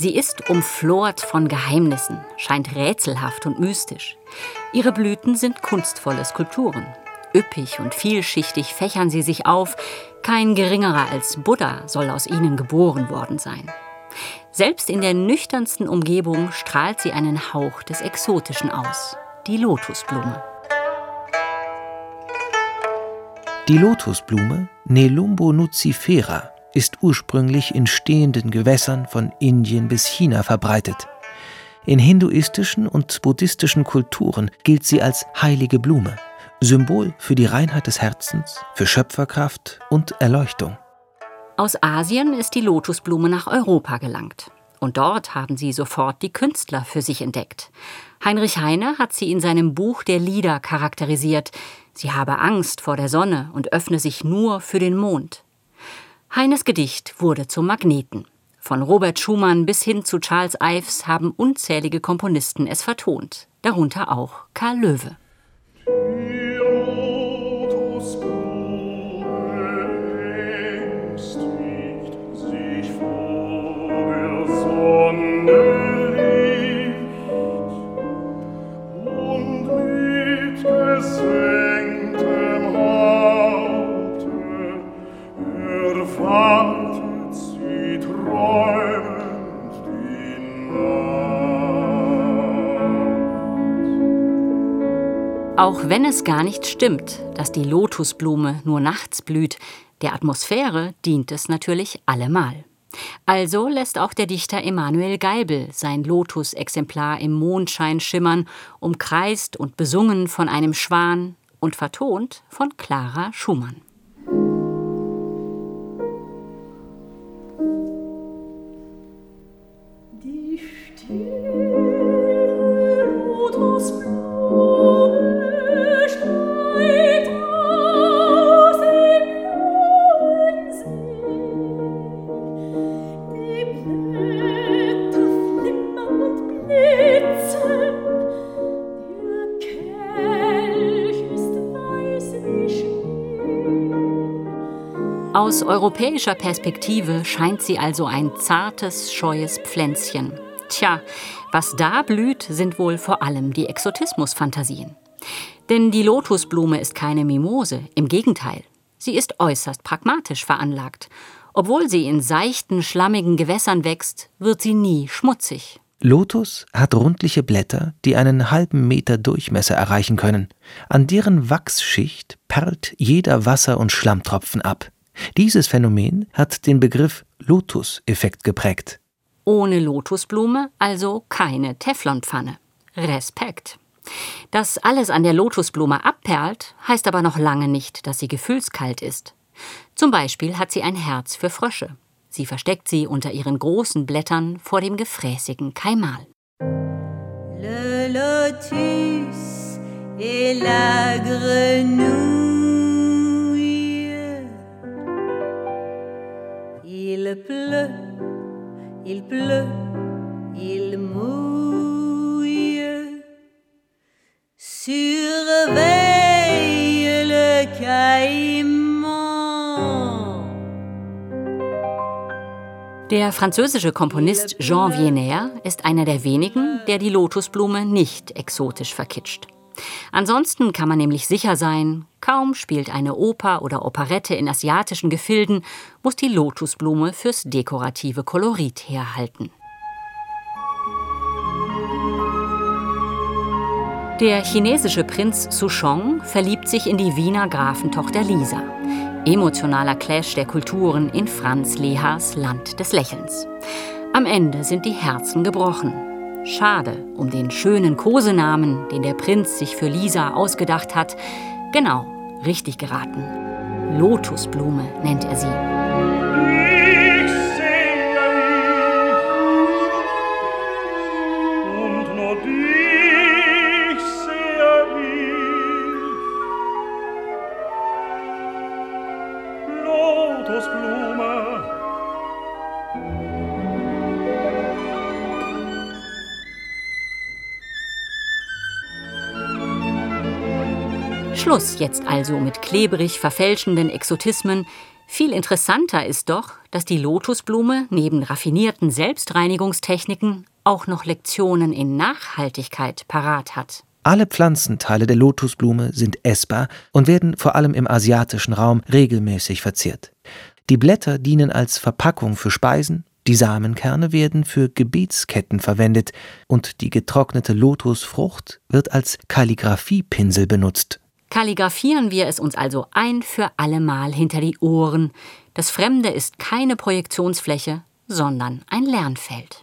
Sie ist umflort von Geheimnissen, scheint rätselhaft und mystisch. Ihre Blüten sind kunstvolle Skulpturen. Üppig und vielschichtig fächern sie sich auf. Kein geringerer als Buddha soll aus ihnen geboren worden sein. Selbst in der nüchternsten Umgebung strahlt sie einen Hauch des Exotischen aus. Die Lotusblume. Die Lotusblume, Nelumbo nucifera, ist ursprünglich in stehenden Gewässern von Indien bis China verbreitet. In hinduistischen und buddhistischen Kulturen gilt sie als heilige Blume, Symbol für die Reinheit des Herzens, für Schöpferkraft und Erleuchtung. Aus Asien ist die Lotusblume nach Europa gelangt. Und dort haben sie sofort die Künstler für sich entdeckt. Heinrich Heine hat sie in seinem Buch der Lieder charakterisiert. Sie habe Angst vor der Sonne und öffne sich nur für den Mond. Heines Gedicht wurde zum Magneten. Von Robert Schumann bis hin zu Charles Ives haben unzählige Komponisten es vertont, darunter auch Karl Löwe. Auch wenn es gar nicht stimmt, dass die Lotusblume nur nachts blüht, der Atmosphäre dient es natürlich allemal. Also lässt auch der Dichter Emanuel Geibel sein Lotus-Exemplar im Mondschein schimmern, umkreist und besungen von einem Schwan und vertont von Clara Schumann. Aus europäischer Perspektive scheint sie also ein zartes, scheues Pflänzchen. Tja, was da blüht, sind wohl vor allem die Exotismusfantasien. Denn die Lotusblume ist keine Mimose, im Gegenteil. Sie ist äußerst pragmatisch veranlagt. Obwohl sie in seichten, schlammigen Gewässern wächst, wird sie nie schmutzig. Lotus hat rundliche Blätter, die einen halben Meter Durchmesser erreichen können. An deren Wachsschicht perlt jeder Wasser- und Schlammtropfen ab. Dieses Phänomen hat den Begriff Lotus-Effekt geprägt. Ohne Lotusblume also keine Teflonpfanne. Respekt. Dass alles an der Lotusblume abperlt, heißt aber noch lange nicht, dass sie gefühlskalt ist. Zum Beispiel hat sie ein Herz für Frösche. Sie versteckt sie unter ihren großen Blättern vor dem gefräßigen Kaimal. Le lotus et la grenouille Il pleut, il pleut, il mouille. Surveille le caïman. Der französische Komponist Jean Vienner ist einer der wenigen, der die Lotusblume nicht exotisch verkitscht. Ansonsten kann man nämlich sicher sein, kaum spielt eine Oper oder Operette in asiatischen Gefilden, muss die Lotusblume fürs dekorative Kolorit herhalten. Der chinesische Prinz Souchong verliebt sich in die Wiener Grafentochter Lisa. Emotionaler Clash der Kulturen in Franz Lehas Land des Lächelns. Am Ende sind die Herzen gebrochen. Schade um den schönen Kosenamen, den der Prinz sich für Lisa ausgedacht hat. Genau, richtig geraten. Lotusblume nennt er sie. Schluss jetzt also mit klebrig verfälschenden Exotismen. Viel interessanter ist doch, dass die Lotusblume neben raffinierten Selbstreinigungstechniken auch noch Lektionen in Nachhaltigkeit parat hat. Alle Pflanzenteile der Lotusblume sind essbar und werden vor allem im asiatischen Raum regelmäßig verzehrt. Die Blätter dienen als Verpackung für Speisen, die Samenkerne werden für Gebetsketten verwendet und die getrocknete Lotusfrucht wird als Kalligraphiepinsel benutzt. Kalligraphieren wir es uns also ein für allemal hinter die Ohren. Das Fremde ist keine Projektionsfläche, sondern ein Lernfeld.